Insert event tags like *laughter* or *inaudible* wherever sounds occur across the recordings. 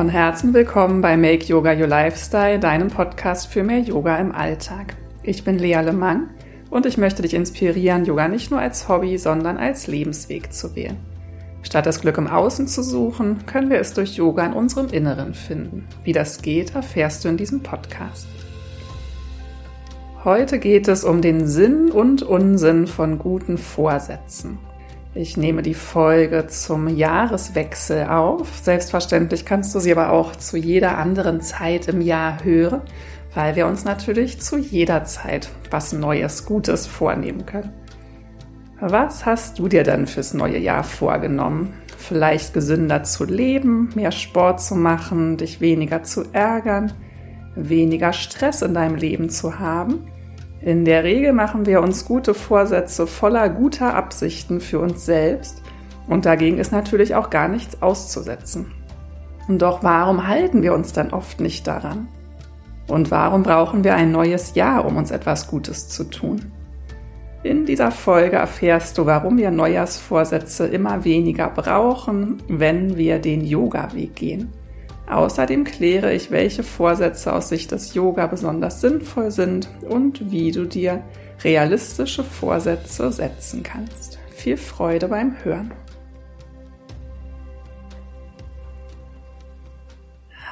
Von Herzen willkommen bei Make Yoga Your Lifestyle, deinem Podcast für mehr Yoga im Alltag. Ich bin Lea Lemang und ich möchte dich inspirieren, Yoga nicht nur als Hobby, sondern als Lebensweg zu wählen. Statt das Glück im Außen zu suchen, können wir es durch Yoga in unserem Inneren finden. Wie das geht, erfährst du in diesem Podcast. Heute geht es um den Sinn und Unsinn von guten Vorsätzen. Ich nehme die Folge zum Jahreswechsel auf. Selbstverständlich kannst du sie aber auch zu jeder anderen Zeit im Jahr hören, weil wir uns natürlich zu jeder Zeit was Neues, Gutes vornehmen können. Was hast du dir denn fürs neue Jahr vorgenommen? Vielleicht gesünder zu leben, mehr Sport zu machen, dich weniger zu ärgern, weniger Stress in deinem Leben zu haben? In der Regel machen wir uns gute Vorsätze voller guter Absichten für uns selbst und dagegen ist natürlich auch gar nichts auszusetzen. Und doch warum halten wir uns dann oft nicht daran? Und warum brauchen wir ein neues Jahr, um uns etwas Gutes zu tun? In dieser Folge erfährst du, warum wir Neujahrsvorsätze immer weniger brauchen, wenn wir den Yoga-Weg gehen. Außerdem kläre ich, welche Vorsätze aus Sicht des Yoga besonders sinnvoll sind und wie du dir realistische Vorsätze setzen kannst. Viel Freude beim Hören.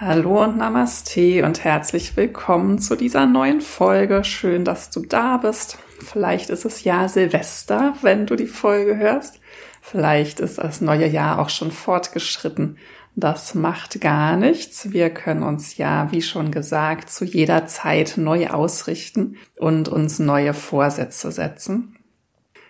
Hallo und Namaste und herzlich willkommen zu dieser neuen Folge. Schön, dass du da bist. Vielleicht ist es ja Silvester, wenn du die Folge hörst. Vielleicht ist das neue Jahr auch schon fortgeschritten. Das macht gar nichts. Wir können uns ja, wie schon gesagt, zu jeder Zeit neu ausrichten und uns neue Vorsätze setzen.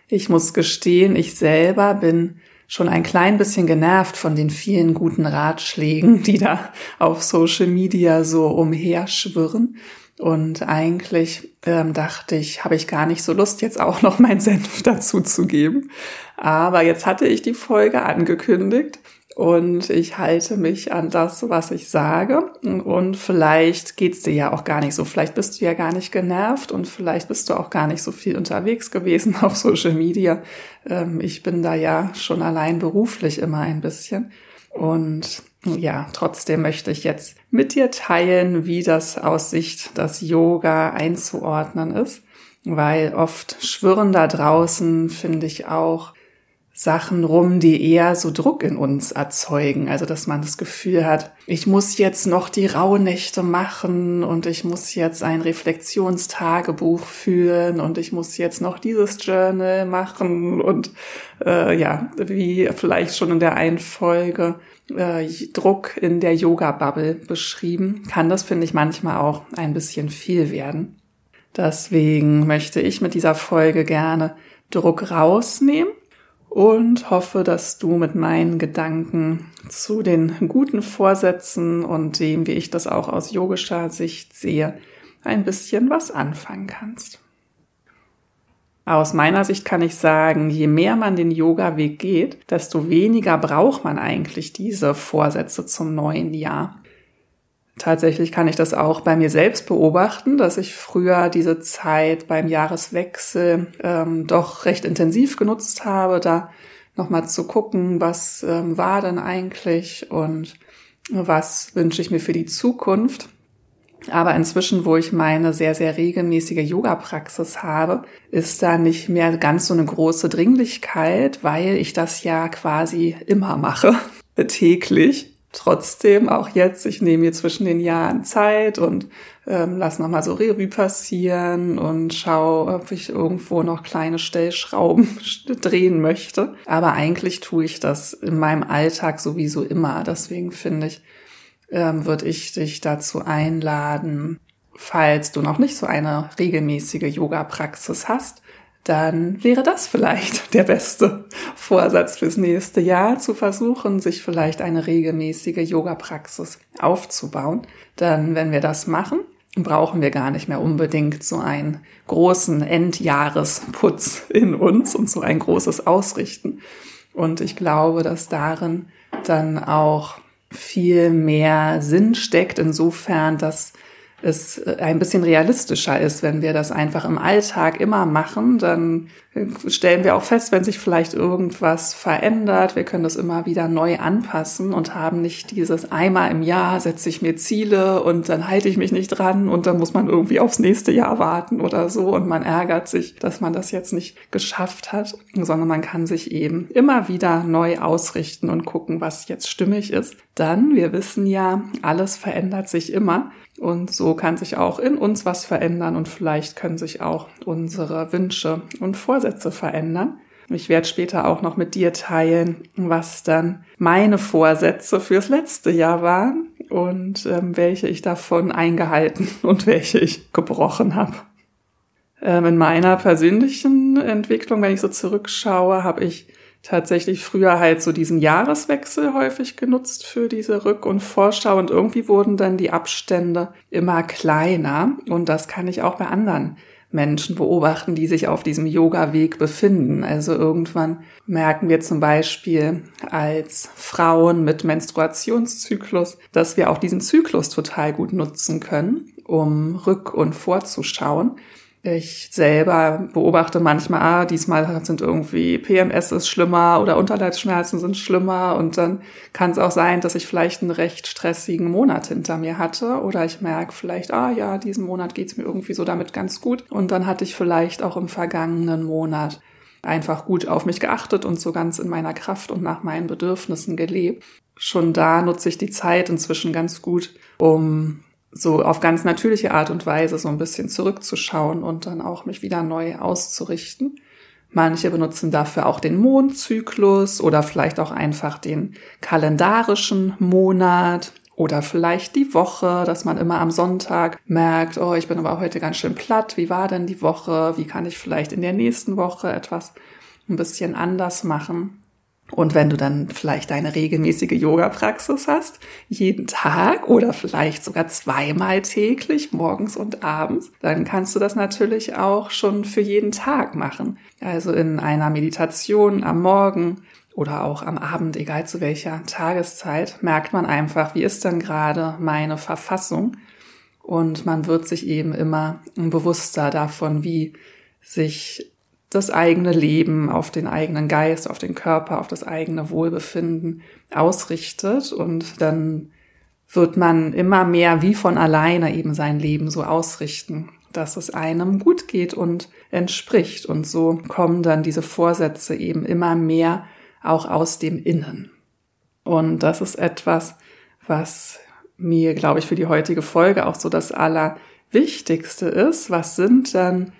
Ich muss gestehen, ich selber bin schon ein klein bisschen genervt von den vielen guten Ratschlägen, die da auf Social Media so umherschwirren. Und eigentlich ähm, dachte ich, habe ich gar nicht so Lust, jetzt auch noch mein Senf *laughs* dazu zu geben. Aber jetzt hatte ich die Folge angekündigt und ich halte mich an das, was ich sage. Und vielleicht geht's dir ja auch gar nicht so. Vielleicht bist du ja gar nicht genervt und vielleicht bist du auch gar nicht so viel unterwegs gewesen *laughs* auf Social Media. Ähm, ich bin da ja schon allein beruflich immer ein bisschen. Und ja, trotzdem möchte ich jetzt mit dir teilen, wie das aus Sicht des Yoga einzuordnen ist, weil oft schwirren da draußen, finde ich auch, Sachen rum, die eher so Druck in uns erzeugen. Also, dass man das Gefühl hat, ich muss jetzt noch die Rauhnächte machen und ich muss jetzt ein Reflexionstagebuch führen und ich muss jetzt noch dieses Journal machen und äh, ja, wie vielleicht schon in der einen Folge äh, Druck in der Yoga-Bubble beschrieben, kann das, finde ich, manchmal auch ein bisschen viel werden. Deswegen möchte ich mit dieser Folge gerne Druck rausnehmen und hoffe, dass du mit meinen Gedanken zu den guten Vorsätzen und dem, wie ich das auch aus yogischer Sicht sehe, ein bisschen was anfangen kannst. Aus meiner Sicht kann ich sagen, je mehr man den Yoga-Weg geht, desto weniger braucht man eigentlich diese Vorsätze zum neuen Jahr. Tatsächlich kann ich das auch bei mir selbst beobachten, dass ich früher diese Zeit beim Jahreswechsel ähm, doch recht intensiv genutzt habe, da nochmal zu gucken, was ähm, war denn eigentlich und was wünsche ich mir für die Zukunft. Aber inzwischen, wo ich meine sehr, sehr regelmäßige Yoga-Praxis habe, ist da nicht mehr ganz so eine große Dringlichkeit, weil ich das ja quasi immer mache, *laughs* täglich. Trotzdem auch jetzt, ich nehme mir zwischen den Jahren Zeit und ähm, lass nochmal so Revue passieren und schau, ob ich irgendwo noch kleine Stellschrauben *laughs* drehen möchte. Aber eigentlich tue ich das in meinem Alltag sowieso immer. Deswegen finde ich, ähm, würde ich dich dazu einladen, falls du noch nicht so eine regelmäßige Yoga-Praxis hast, dann wäre das vielleicht *laughs* der beste Vorsatz fürs nächste Jahr, zu versuchen, sich vielleicht eine regelmäßige Yoga-Praxis aufzubauen. Dann, wenn wir das machen, brauchen wir gar nicht mehr unbedingt so einen großen Endjahresputz in uns und so ein großes Ausrichten. Und ich glaube, dass darin dann auch viel mehr Sinn steckt, insofern, dass es ein bisschen realistischer ist, wenn wir das einfach im Alltag immer machen, dann stellen wir auch fest, wenn sich vielleicht irgendwas verändert, wir können das immer wieder neu anpassen und haben nicht dieses einmal im Jahr setze ich mir Ziele und dann halte ich mich nicht dran und dann muss man irgendwie aufs nächste Jahr warten oder so und man ärgert sich, dass man das jetzt nicht geschafft hat, sondern man kann sich eben immer wieder neu ausrichten und gucken, was jetzt stimmig ist. Dann, wir wissen ja, alles verändert sich immer und so kann sich auch in uns was verändern und vielleicht können sich auch unsere Wünsche und Vorsätze verändern. Ich werde später auch noch mit dir teilen, was dann meine Vorsätze fürs letzte Jahr waren und ähm, welche ich davon eingehalten *laughs* und welche ich gebrochen habe. Ähm, in meiner persönlichen Entwicklung, wenn ich so zurückschaue, habe ich tatsächlich früher halt so diesen Jahreswechsel häufig genutzt für diese Rück- und Vorschau und irgendwie wurden dann die Abstände immer kleiner und das kann ich auch bei anderen Menschen beobachten, die sich auf diesem Yoga-Weg befinden. Also irgendwann merken wir zum Beispiel als Frauen mit Menstruationszyklus, dass wir auch diesen Zyklus total gut nutzen können, um rück- und vorzuschauen. Ich selber beobachte manchmal, ah, diesmal sind irgendwie PMS ist schlimmer oder Unterleibsschmerzen sind schlimmer und dann kann es auch sein, dass ich vielleicht einen recht stressigen Monat hinter mir hatte oder ich merke vielleicht, ah ja, diesen Monat geht's mir irgendwie so damit ganz gut und dann hatte ich vielleicht auch im vergangenen Monat einfach gut auf mich geachtet und so ganz in meiner Kraft und nach meinen Bedürfnissen gelebt. Schon da nutze ich die Zeit inzwischen ganz gut, um so auf ganz natürliche Art und Weise so ein bisschen zurückzuschauen und dann auch mich wieder neu auszurichten. Manche benutzen dafür auch den Mondzyklus oder vielleicht auch einfach den kalendarischen Monat oder vielleicht die Woche, dass man immer am Sonntag merkt, oh, ich bin aber heute ganz schön platt. Wie war denn die Woche? Wie kann ich vielleicht in der nächsten Woche etwas ein bisschen anders machen? Und wenn du dann vielleicht deine regelmäßige Yoga-Praxis hast, jeden Tag oder vielleicht sogar zweimal täglich, morgens und abends, dann kannst du das natürlich auch schon für jeden Tag machen. Also in einer Meditation am Morgen oder auch am Abend, egal zu welcher Tageszeit, merkt man einfach, wie ist denn gerade meine Verfassung? Und man wird sich eben immer bewusster davon, wie sich das eigene Leben auf den eigenen Geist, auf den Körper, auf das eigene Wohlbefinden ausrichtet und dann wird man immer mehr wie von alleine eben sein Leben so ausrichten, dass es einem gut geht und entspricht. Und so kommen dann diese Vorsätze eben immer mehr auch aus dem Innen. Und das ist etwas, was mir, glaube ich, für die heutige Folge auch so das Allerwichtigste ist. Was sind dann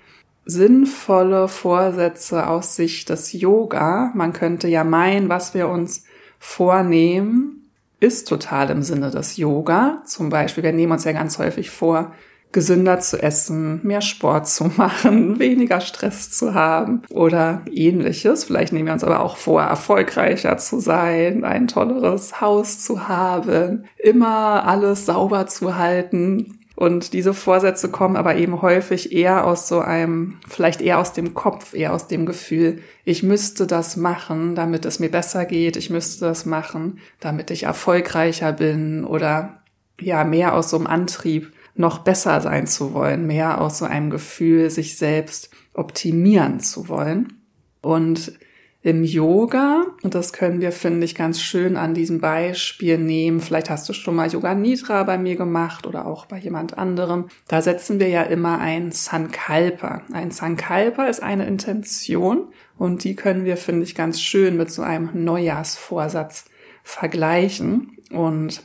sinnvolle Vorsätze aus Sicht des Yoga. Man könnte ja meinen, was wir uns vornehmen, ist total im Sinne des Yoga. Zum Beispiel, wir nehmen uns ja ganz häufig vor, gesünder zu essen, mehr Sport zu *laughs* machen, weniger Stress zu haben oder ähnliches. Vielleicht nehmen wir uns aber auch vor, erfolgreicher zu sein, ein tolleres Haus zu haben, immer alles sauber zu halten, und diese Vorsätze kommen aber eben häufig eher aus so einem, vielleicht eher aus dem Kopf, eher aus dem Gefühl, ich müsste das machen, damit es mir besser geht, ich müsste das machen, damit ich erfolgreicher bin oder ja, mehr aus so einem Antrieb, noch besser sein zu wollen, mehr aus so einem Gefühl, sich selbst optimieren zu wollen. Und im Yoga, und das können wir, finde ich, ganz schön an diesem Beispiel nehmen. Vielleicht hast du schon mal Yoga Nidra bei mir gemacht oder auch bei jemand anderem. Da setzen wir ja immer ein Sankalpa. Ein Sankalpa ist eine Intention und die können wir, finde ich, ganz schön mit so einem Neujahrsvorsatz vergleichen. Und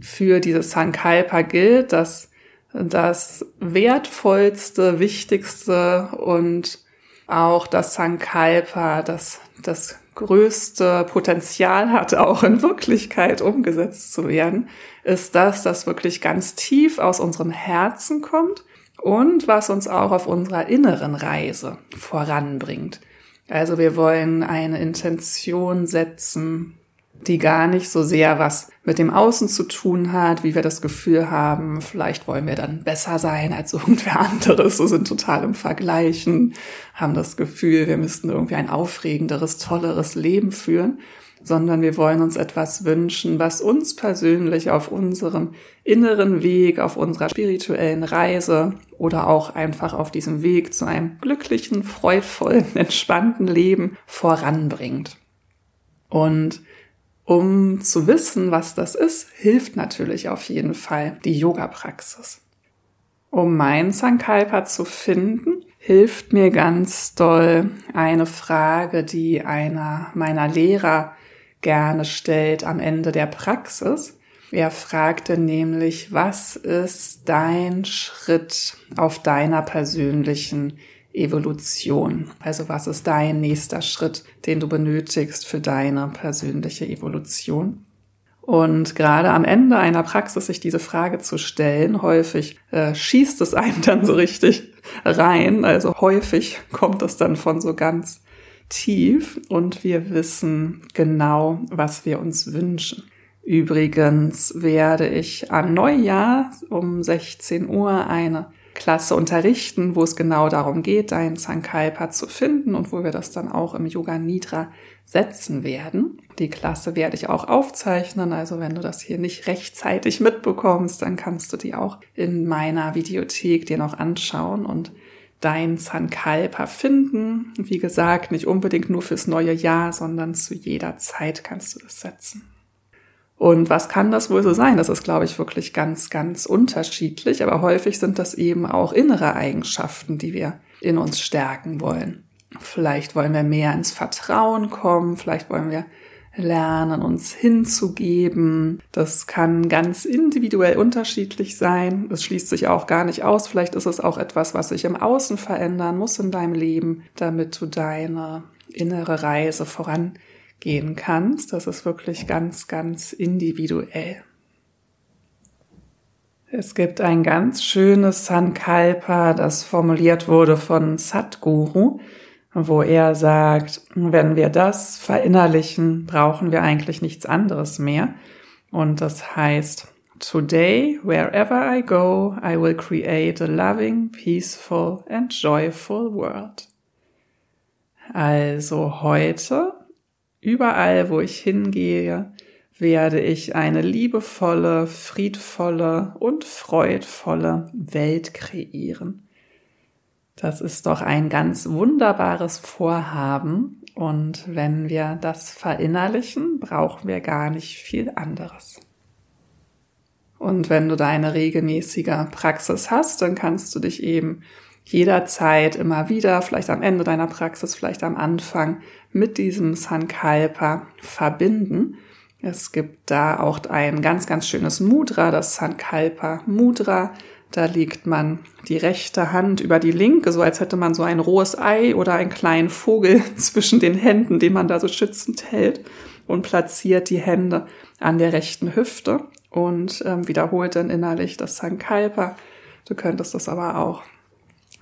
für dieses Sankalpa gilt, dass das wertvollste, wichtigste und auch das Sankalpa, das das größte Potenzial hat, auch in Wirklichkeit umgesetzt zu werden, ist das, das wirklich ganz tief aus unserem Herzen kommt und was uns auch auf unserer inneren Reise voranbringt. Also wir wollen eine Intention setzen, die gar nicht so sehr was mit dem Außen zu tun hat, wie wir das Gefühl haben, vielleicht wollen wir dann besser sein als *laughs* irgendwer anderes, so sind total im Vergleichen, haben das Gefühl, wir müssten irgendwie ein aufregenderes, tolleres Leben führen, sondern wir wollen uns etwas wünschen, was uns persönlich auf unserem inneren Weg, auf unserer spirituellen Reise oder auch einfach auf diesem Weg zu einem glücklichen, freudvollen, *laughs* entspannten Leben voranbringt. Und um zu wissen, was das ist, hilft natürlich auf jeden Fall die Yoga-Praxis. Um mein Sankalpa zu finden, hilft mir ganz doll eine Frage, die einer meiner Lehrer gerne stellt am Ende der Praxis. Er fragte nämlich, was ist dein Schritt auf deiner persönlichen Evolution? Also was ist dein nächster Schritt, den du benötigst für deine persönliche Evolution? Und gerade am Ende einer Praxis sich diese Frage zu stellen, häufig äh, schießt es einen *laughs* dann so richtig rein. Also häufig kommt es dann von so ganz tief und wir wissen genau, was wir uns wünschen. Übrigens werde ich am Neujahr um 16 Uhr eine Klasse unterrichten, wo es genau darum geht, dein Sankalpa zu finden und wo wir das dann auch im Yoga Nidra setzen werden. Die Klasse werde ich auch aufzeichnen, also wenn du das hier nicht rechtzeitig mitbekommst, dann kannst du die auch in meiner Videothek dir noch anschauen und dein Sankalpa finden. Wie gesagt, nicht unbedingt nur fürs neue Jahr, sondern zu jeder Zeit kannst du das setzen. Und was kann das wohl so sein? Das ist, glaube ich, wirklich ganz, ganz unterschiedlich, aber häufig sind das eben auch innere Eigenschaften, die wir in uns stärken wollen. Vielleicht wollen wir mehr ins Vertrauen kommen, vielleicht wollen wir lernen, uns hinzugeben. Das kann ganz individuell unterschiedlich sein. Es schließt sich auch gar nicht aus. Vielleicht ist es auch etwas, was sich im Außen verändern muss in deinem Leben, damit du deine innere Reise vorangehen kannst. Das ist wirklich ganz, ganz individuell. Es gibt ein ganz schönes Sankalpa, das formuliert wurde von Satguru wo er sagt, wenn wir das verinnerlichen, brauchen wir eigentlich nichts anderes mehr. Und das heißt, Today, wherever I go, I will create a loving, peaceful and joyful world. Also heute, überall wo ich hingehe, werde ich eine liebevolle, friedvolle und freudvolle Welt kreieren. Das ist doch ein ganz wunderbares Vorhaben. Und wenn wir das verinnerlichen, brauchen wir gar nicht viel anderes. Und wenn du deine regelmäßige Praxis hast, dann kannst du dich eben jederzeit immer wieder, vielleicht am Ende deiner Praxis, vielleicht am Anfang, mit diesem Sankalpa verbinden. Es gibt da auch ein ganz, ganz schönes Mudra, das Sankalpa Mudra. Da legt man die rechte Hand über die linke, so als hätte man so ein rohes Ei oder einen kleinen Vogel *laughs* zwischen den Händen, den man da so schützend hält und platziert die Hände an der rechten Hüfte und ähm, wiederholt dann innerlich das Sankalpa. Du könntest das aber auch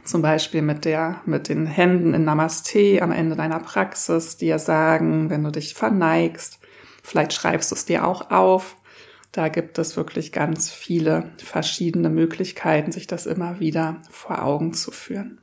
zum Beispiel mit der, mit den Händen in Namaste am Ende deiner Praxis dir sagen, wenn du dich verneigst. Vielleicht schreibst du es dir auch auf da gibt es wirklich ganz viele verschiedene Möglichkeiten, sich das immer wieder vor Augen zu führen.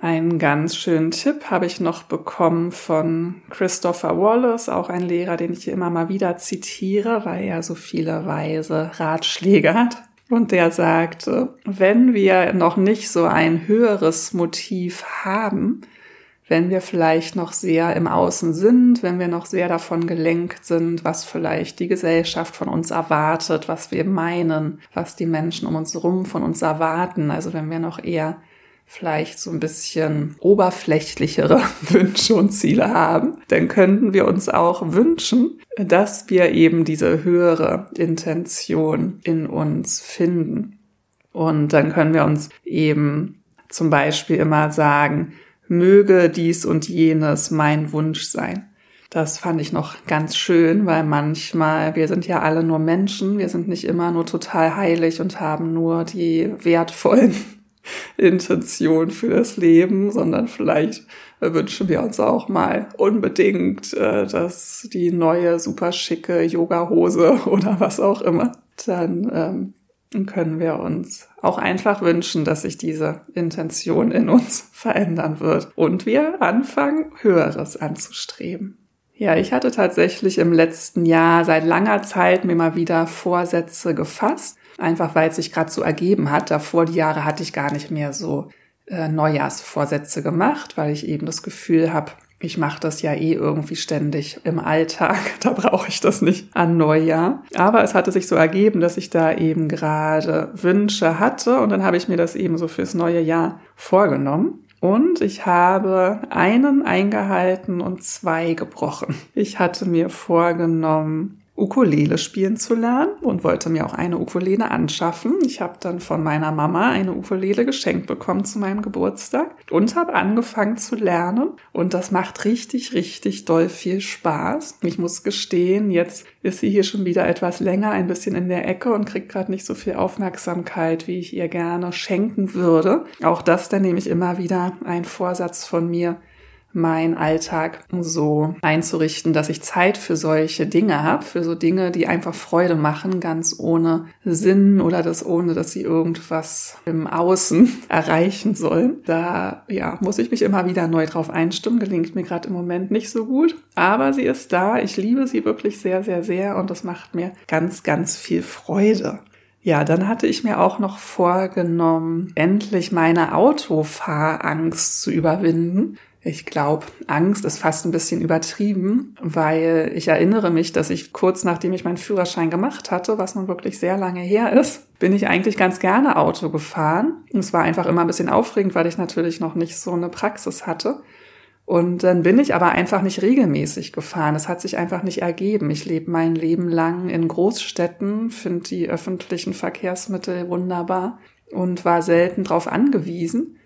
Einen ganz schönen Tipp habe ich noch bekommen von Christopher Wallace, auch ein Lehrer, den ich hier immer mal wieder zitiere, weil er so viele weise Ratschläge hat. Und der sagte, wenn wir noch nicht so ein höheres Motiv haben, wenn wir vielleicht noch sehr im Außen sind, wenn wir noch sehr davon gelenkt sind, was vielleicht die Gesellschaft von uns erwartet, was wir meinen, was die Menschen um uns herum von uns erwarten. Also wenn wir noch eher vielleicht so ein bisschen oberflächlichere *laughs* Wünsche und Ziele haben, dann könnten wir uns auch wünschen, dass wir eben diese höhere Intention in uns finden. Und dann können wir uns eben zum Beispiel immer sagen, möge dies und jenes mein Wunsch sein. Das fand ich noch ganz schön, weil manchmal, wir sind ja alle nur Menschen, wir sind nicht immer nur total heilig und haben nur die wertvollen Intentionen für das Leben, sondern vielleicht wünschen wir uns auch mal unbedingt, äh, dass die neue super schicke Yoga-Hose *laughs* oder was auch immer dann ähm, können wir uns auch einfach wünschen, dass sich diese Intention in uns *laughs* verändern wird und wir anfangen, Höheres anzustreben. Ja, ich hatte tatsächlich im letzten Jahr seit langer Zeit mir mal wieder Vorsätze gefasst, einfach weil es sich gerade so ergeben hat. Davor die Jahre hatte ich gar nicht mehr so äh, Neujahrsvorsätze gemacht, weil ich eben das Gefühl habe, ich mache das ja eh irgendwie ständig im Alltag. *laughs* Da brauche ich das nicht an Neujahr. Aber es hatte sich so ergeben, dass ich da eben gerade Wünsche hatte und dann habe ich mir das eben so fürs neue Jahr vorgenommen. Und ich habe einen eingehalten und zwei gebrochen. Ich hatte mir vorgenommen, Ukulele spielen zu lernen und wollte mir auch eine Ukulele anschaffen. Ich habe dann von meiner Mama eine Ukulele geschenkt bekommen zu meinem Geburtstag und habe angefangen zu lernen und das macht richtig, richtig doll viel Spaß. Ich muss gestehen, jetzt ist sie hier schon wieder etwas länger, ein bisschen in der Ecke und kriegt gerade nicht so viel Aufmerksamkeit, wie ich ihr gerne schenken würde. Auch das dann nehme ich immer wieder ein Vorsatz von mir, mein Alltag so einzurichten, dass ich Zeit für solche Dinge habe, für so Dinge, die einfach Freude machen, ganz ohne Sinn oder das ohne, dass sie irgendwas im Außen *laughs* erreichen sollen. Da ja, muss ich mich immer wieder neu drauf einstimmen. Gelingt mir gerade im Moment nicht so gut, aber sie ist da. Ich liebe sie wirklich sehr, sehr, sehr und das macht mir ganz, ganz viel Freude. Ja, dann hatte ich mir auch noch vorgenommen, endlich meine Autofahrangst zu überwinden. Ich glaube, Angst ist fast ein bisschen übertrieben, weil ich erinnere mich, dass ich kurz nachdem ich meinen Führerschein gemacht hatte, was nun wirklich sehr lange her ist, bin ich eigentlich ganz gerne Auto gefahren. Es war einfach immer ein bisschen aufregend, weil ich natürlich noch nicht so eine Praxis hatte. Und dann bin ich aber einfach nicht regelmäßig gefahren. Es hat sich einfach nicht ergeben. Ich lebe mein Leben lang in Großstädten, finde die öffentlichen Verkehrsmittel wunderbar und war selten darauf angewiesen.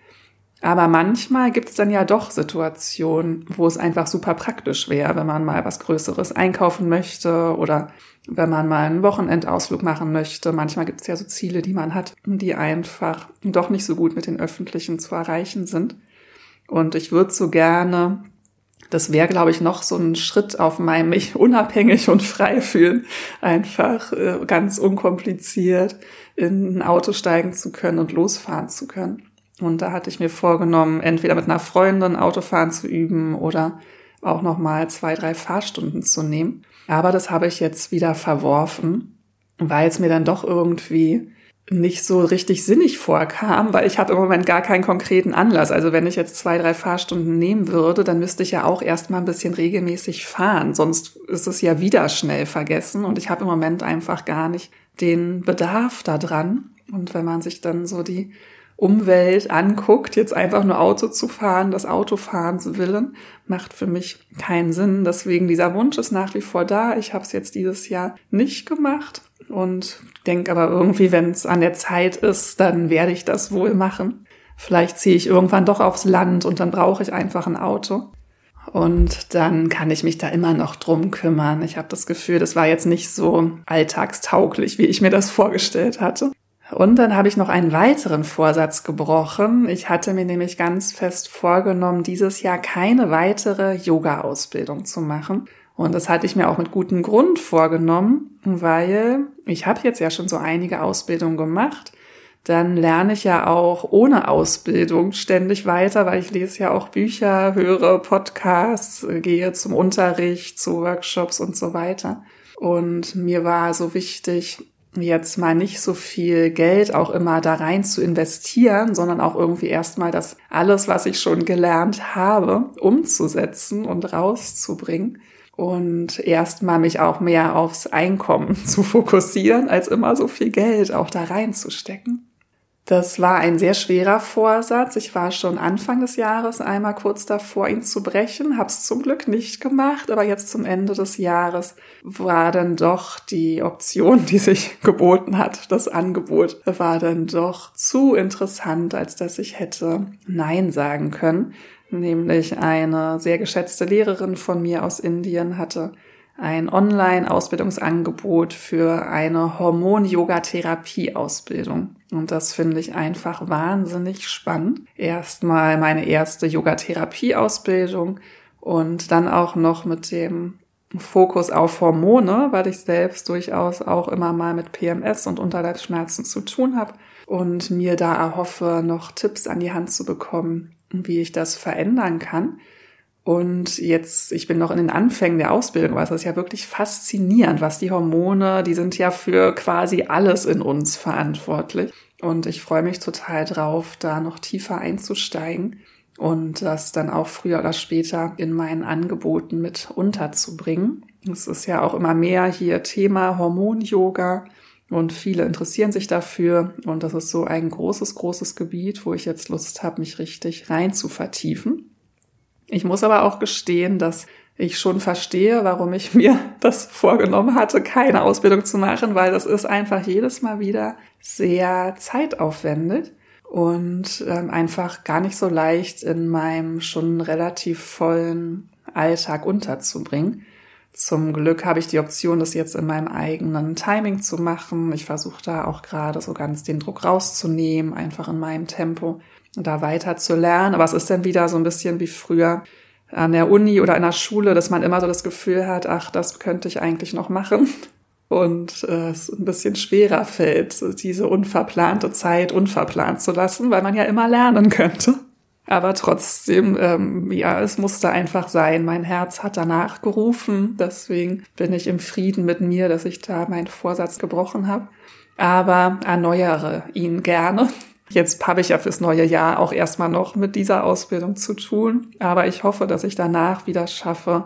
Aber manchmal gibt es dann ja doch Situationen, wo es einfach super praktisch wäre, wenn man mal was Größeres einkaufen möchte oder wenn man mal einen Wochenendausflug machen möchte. Manchmal gibt es ja so Ziele, die man hat, die einfach doch nicht so gut mit den öffentlichen zu erreichen sind. Und ich würde so gerne, das wäre, glaube ich, noch so ein Schritt auf meinem mich unabhängig und frei fühlen, einfach äh, ganz unkompliziert in ein Auto steigen zu können und losfahren zu können. Und da hatte ich mir vorgenommen, entweder mit einer Freundin Autofahren zu üben oder auch nochmal zwei, drei Fahrstunden zu nehmen. Aber das habe ich jetzt wieder verworfen, weil es mir dann doch irgendwie nicht so richtig sinnig vorkam, weil ich habe im Moment gar keinen konkreten Anlass. Also wenn ich jetzt zwei, drei Fahrstunden nehmen würde, dann müsste ich ja auch erstmal ein bisschen regelmäßig fahren. Sonst ist es ja wieder schnell vergessen und ich habe im Moment einfach gar nicht den Bedarf daran. Und wenn man sich dann so die Umwelt anguckt, jetzt einfach nur Auto zu fahren, das Autofahren zu willen, macht für mich keinen Sinn. Deswegen dieser Wunsch ist nach wie vor da. Ich habe es jetzt dieses Jahr nicht gemacht und denke aber irgendwie, wenn es an der Zeit ist, dann werde ich das wohl machen. Vielleicht ziehe ich irgendwann doch aufs Land und dann brauche ich einfach ein Auto. Und dann kann ich mich da immer noch drum kümmern. Ich habe das Gefühl, das war jetzt nicht so alltagstauglich, wie ich mir das vorgestellt hatte. Und dann habe ich noch einen weiteren Vorsatz gebrochen. Ich hatte mir nämlich ganz fest vorgenommen, dieses Jahr keine weitere Yoga-Ausbildung zu machen. Und das hatte ich mir auch mit gutem Grund vorgenommen, weil ich habe jetzt ja schon so einige Ausbildungen gemacht. Dann lerne ich ja auch ohne Ausbildung ständig weiter, weil ich lese ja auch Bücher, höre Podcasts, gehe zum Unterricht, zu Workshops und so weiter. Und mir war so wichtig, jetzt mal nicht so viel Geld auch immer da rein zu investieren, sondern auch irgendwie erstmal das alles, was ich schon gelernt habe, umzusetzen und rauszubringen und erstmal mich auch mehr aufs Einkommen *laughs* zu fokussieren, als immer so viel Geld auch da reinzustecken. Das war ein sehr schwerer Vorsatz. Ich war schon Anfang des Jahres einmal kurz davor, ihn zu brechen, habe es zum Glück nicht gemacht, aber jetzt zum Ende des Jahres war dann doch die Option, die sich *laughs* geboten hat, das Angebot war dann doch zu interessant, als dass ich hätte Nein sagen können. Nämlich eine sehr geschätzte Lehrerin von mir aus Indien hatte ein Online-Ausbildungsangebot für eine Hormon-Yoga-Therapie-Ausbildung. Und das finde ich einfach wahnsinnig spannend. Erstmal meine erste Yoga-Therapie-Ausbildung und dann auch noch mit dem Fokus auf Hormone, weil ich selbst durchaus auch immer mal mit PMS und Unterleibsschmerzen zu tun habe und mir da erhoffe, noch Tipps an die Hand zu bekommen, wie ich das verändern kann. Und jetzt, ich bin noch in den Anfängen der Ausbildung, weil es ist ja wirklich faszinierend, was die Hormone, die sind ja für quasi alles in uns verantwortlich. Und ich freue mich total drauf, da noch tiefer einzusteigen und das dann auch früher oder später in meinen Angeboten mit unterzubringen. Es ist ja auch immer mehr hier Thema Hormon-Yoga und viele interessieren sich dafür und das ist so ein großes, großes Gebiet, wo ich jetzt Lust habe, mich richtig rein zu vertiefen. Ich muss aber auch gestehen, dass ich schon verstehe, warum ich mir *laughs* das vorgenommen hatte, keine Ausbildung zu machen, weil das ist einfach jedes Mal wieder sehr zeitaufwendig und ähm, einfach gar nicht so leicht in meinem schon relativ vollen Alltag unterzubringen. Zum Glück habe ich die Option, das jetzt in meinem eigenen Timing zu machen. Ich versuche da auch gerade so ganz den Druck rauszunehmen, einfach in meinem Tempo da weiter zu lernen. Aber es ist dann wieder so ein bisschen wie früher an der Uni oder in der Schule, dass man immer so das Gefühl hat, ach, das könnte ich eigentlich noch machen. Und äh, es ein bisschen schwerer fällt, diese unverplante Zeit unverplant zu lassen, weil man ja immer lernen könnte. Aber trotzdem, ähm, ja, es musste einfach sein. Mein Herz hat danach gerufen. Deswegen bin ich im Frieden mit mir, dass ich da meinen Vorsatz gebrochen habe. Aber erneuere ihn gerne Jetzt habe ich ja fürs neue Jahr auch erstmal noch mit dieser Ausbildung zu tun, aber ich hoffe, dass ich danach wieder schaffe,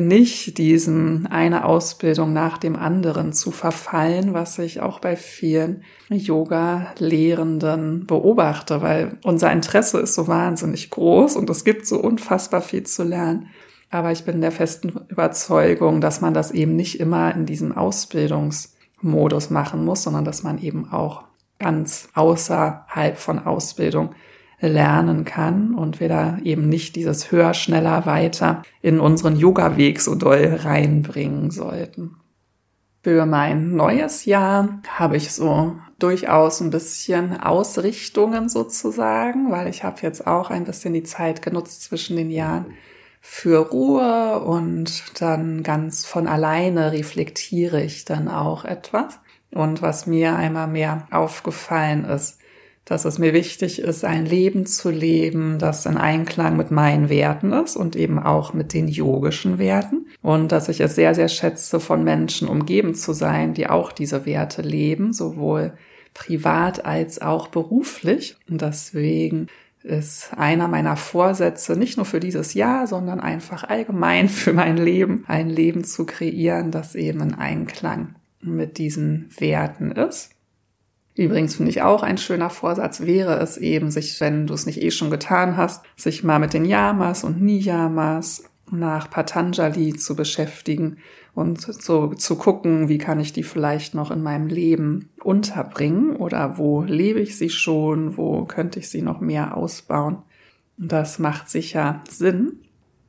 nicht diesen eine Ausbildung nach dem anderen zu verfallen, was ich auch bei vielen Yoga-Lehrenden beobachte, weil unser Interesse ist so wahnsinnig groß und es gibt so unfassbar viel zu lernen. Aber ich bin der festen Überzeugung, dass man das eben nicht immer in diesem Ausbildungsmodus machen muss, sondern dass man eben auch ganz außerhalb von Ausbildung lernen kann und wir da eben nicht dieses höher, schneller, weiter in unseren Yoga-Weg so doll reinbringen sollten. Für mein neues Jahr habe ich so durchaus ein bisschen Ausrichtungen sozusagen, weil ich habe jetzt auch ein bisschen die Zeit genutzt zwischen den Jahren für Ruhe und dann ganz von alleine reflektiere ich dann auch etwas. Und was mir einmal mehr aufgefallen ist, dass es mir wichtig ist, ein Leben zu leben, das in Einklang mit meinen Werten ist und eben auch mit den yogischen Werten. Und dass ich es sehr, sehr schätze, von Menschen umgeben zu sein, die auch diese Werte leben, sowohl privat als auch beruflich. Und deswegen ist einer meiner Vorsätze, nicht nur für dieses Jahr, sondern einfach allgemein *laughs* für mein Leben, ein Leben zu kreieren, das eben in Einklang mit diesen Werten ist. Übrigens finde ich auch ein schöner Vorsatz wäre es eben, sich, wenn du es nicht eh schon getan hast, sich mal mit den Yamas und Niyamas nach Patanjali zu beschäftigen und so zu gucken, wie kann ich die vielleicht noch in meinem Leben unterbringen oder wo lebe ich sie schon, wo könnte ich sie noch mehr ausbauen. Das macht sicher Sinn.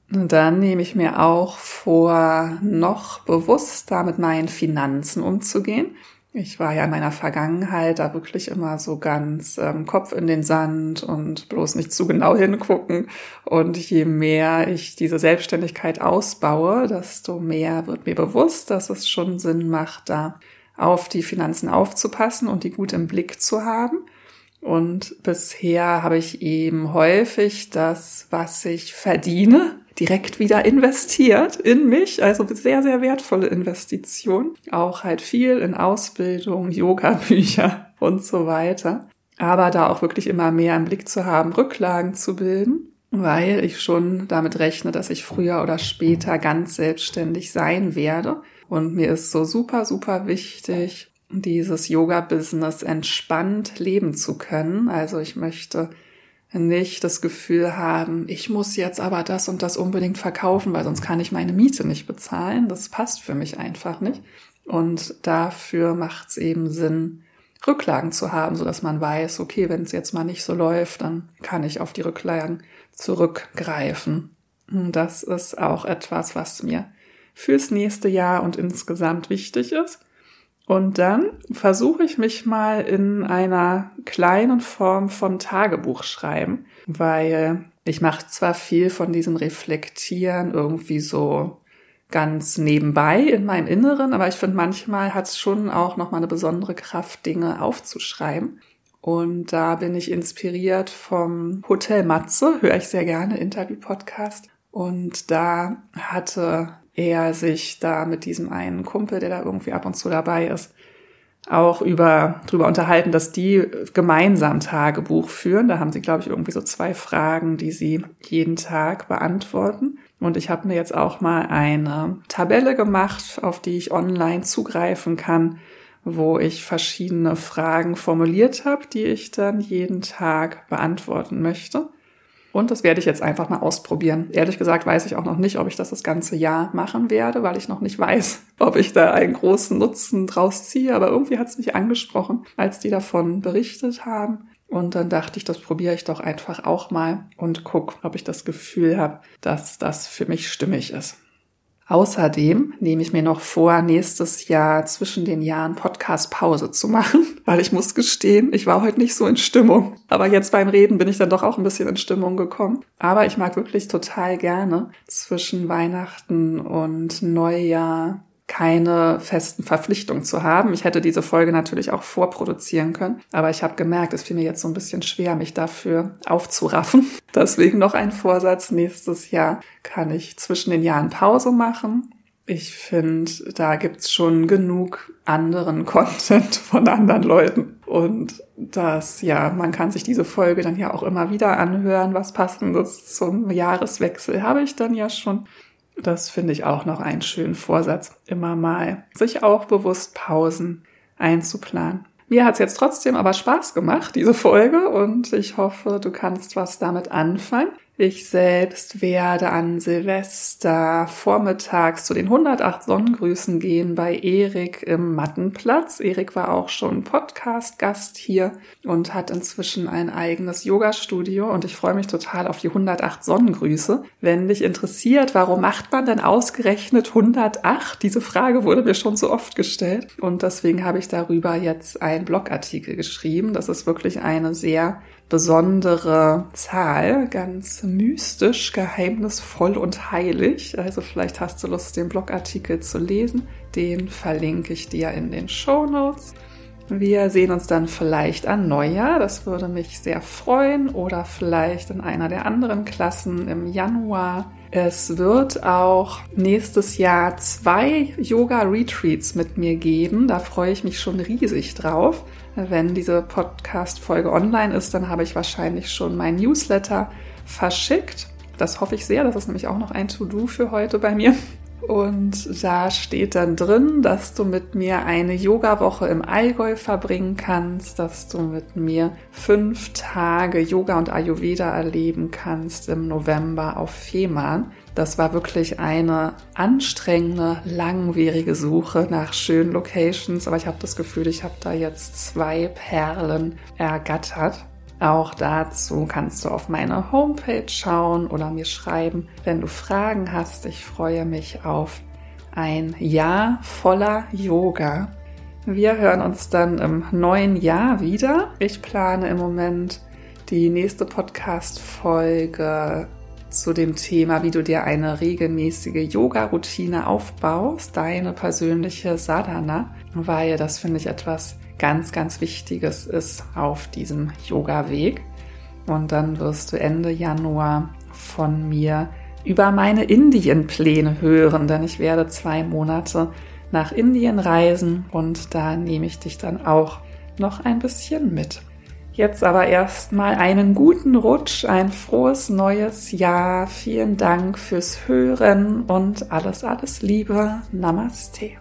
Dann nehme ich mir auch vor, noch bewusster mit meinen Finanzen umzugehen. Ich war ja in meiner Vergangenheit da wirklich immer so ganz ähm, Kopf in den Sand und bloß nicht zu genau *laughs* hingucken. Und je mehr ich diese Selbstständigkeit ausbaue, desto mehr wird mir bewusst, dass es schon Sinn macht, da auf die Finanzen aufzupassen und die gut im Blick zu haben. Und bisher habe ich eben häufig das, was ich verdiene, direkt wieder investiert in mich. Also sehr, sehr wertvolle Investition. Auch halt viel in Ausbildung, Yoga-Bücher *laughs* und so weiter. Aber da auch wirklich immer mehr im Blick zu haben, Rücklagen zu bilden, weil ich schon damit rechne, dass ich früher oder später ganz selbstständig sein werde. Und mir ist so super, super wichtig, dieses Yoga-Business entspannt leben zu können. Also ich möchte nicht das Gefühl haben, ich muss jetzt aber das und das unbedingt verkaufen, weil sonst kann ich meine Miete nicht bezahlen. Das passt für mich einfach nicht. Und dafür macht es eben Sinn, Rücklagen zu haben, so dass man weiß, okay, wenn es jetzt mal nicht so läuft, dann kann ich auf die Rücklagen zurückgreifen. Das ist auch etwas, was mir fürs nächste Jahr und insgesamt wichtig ist. Und dann versuche ich mich mal in einer kleinen Form von Tagebuch schreiben, weil ich mache zwar viel von diesem Reflektieren irgendwie so ganz nebenbei in meinem Inneren, aber ich finde manchmal hat es schon auch noch mal eine besondere Kraft, Dinge aufzuschreiben. Und da bin ich inspiriert vom Hotel Matze, höre ich sehr gerne Interview-Podcast Und da hatte er sich da mit diesem einen Kumpel, der da irgendwie ab und zu dabei ist, auch über drüber unterhalten, dass die gemeinsam Tagebuch führen. Da haben sie, glaube ich, irgendwie so zwei Fragen, die sie jeden Tag beantworten. Und ich habe mir jetzt auch mal eine Tabelle gemacht, auf die ich online zugreifen kann, wo ich verschiedene Fragen formuliert habe, die ich dann jeden Tag beantworten möchte. Und das werde ich jetzt einfach mal ausprobieren. Ehrlich gesagt weiß ich auch noch nicht, ob ich das das ganze Jahr machen werde, weil ich noch nicht weiß, *laughs* ob ich da einen großen Nutzen draus ziehe. Aber irgendwie hat es mich angesprochen, als die davon berichtet haben. Und dann dachte ich, das probiere ich doch einfach auch mal und guck, ob ich das Gefühl habe, dass das für mich stimmig ist. Außerdem nehme ich mir noch vor, nächstes Jahr zwischen den Jahren Podcast-Pause zu machen, *laughs* weil ich muss gestehen, ich war heute nicht so in Stimmung. Aber jetzt beim Reden bin ich dann doch auch ein bisschen in Stimmung gekommen. Aber ich mag wirklich total gerne zwischen Weihnachten und Neujahr keine festen Verpflichtungen zu haben. Ich hätte diese Folge natürlich auch vorproduzieren können, aber ich habe gemerkt, es fiel mir jetzt so ein bisschen schwer, mich dafür aufzuraffen. *laughs* Deswegen noch ein Vorsatz. Nächstes Jahr kann ich zwischen den Jahren Pause machen. Ich finde, da gibt's schon genug anderen *laughs* Content von anderen Leuten. Und das, ja, man kann sich diese Folge dann ja auch immer wieder anhören. Was passendes zum Jahreswechsel habe ich dann ja schon. Das finde ich auch noch einen schönen Vorsatz, immer mal sich auch bewusst Pausen einzuplanen. Mir hat es jetzt trotzdem aber Spaß gemacht, diese Folge, und ich hoffe, du kannst was damit anfangen. Ich selbst werde an Silvester vormittags zu den 108 Sonnengrüßen gehen bei Erik im Mattenplatz. Erik war auch schon Podcast-Gast hier und hat inzwischen ein eigenes Yoga-Studio und ich freue mich total auf die 108 Sonnengrüße. Wenn dich interessiert, warum macht man denn ausgerechnet 108? Diese Frage wurde mir schon so oft gestellt und deswegen habe ich darüber jetzt einen Blogartikel geschrieben. Das ist wirklich eine sehr besondere Zahl, ganz mystisch, geheimnisvoll und heilig. Also vielleicht hast du Lust, den Blogartikel zu lesen. Den verlinke ich dir in den Show Notes. Wir sehen uns dann vielleicht an Neujahr, das würde mich sehr freuen, oder vielleicht in einer der anderen Klassen im Januar. Es wird auch nächstes Jahr zwei Yoga-Retreats mit mir geben. Da freue ich mich schon riesig drauf. Wenn diese Podcast-Folge online ist, dann habe ich wahrscheinlich schon mein Newsletter verschickt. Das hoffe ich sehr. Das ist nämlich auch noch ein To-Do für heute bei mir. Und da steht dann drin, dass du mit mir eine Yoga-Woche im Allgäu verbringen kannst, dass du mit mir fünf Tage Yoga und Ayurveda erleben kannst im November auf Fehmarn. Das war wirklich eine anstrengende, langwierige Suche nach schönen Locations, aber ich habe das Gefühl, ich habe da jetzt zwei Perlen ergattert. Auch dazu kannst du auf meine Homepage schauen oder mir schreiben, wenn du Fragen hast. Ich freue mich auf ein Jahr voller Yoga. Wir hören uns dann im neuen Jahr wieder. Ich plane im Moment die nächste Podcast-Folge zu dem Thema, wie du dir eine regelmäßige Yoga-Routine aufbaust, deine persönliche Sadhana, weil das finde ich etwas ganz, ganz Wichtiges ist auf diesem Yoga-Weg. Und dann wirst du Ende Januar von mir über meine Indien-Pläne hören, denn ich werde zwei Monate nach Indien reisen und da nehme ich dich dann auch noch ein bisschen mit. Jetzt aber erstmal einen guten Rutsch, ein frohes neues Jahr. Vielen Dank fürs Hören und alles, alles Liebe. Namaste.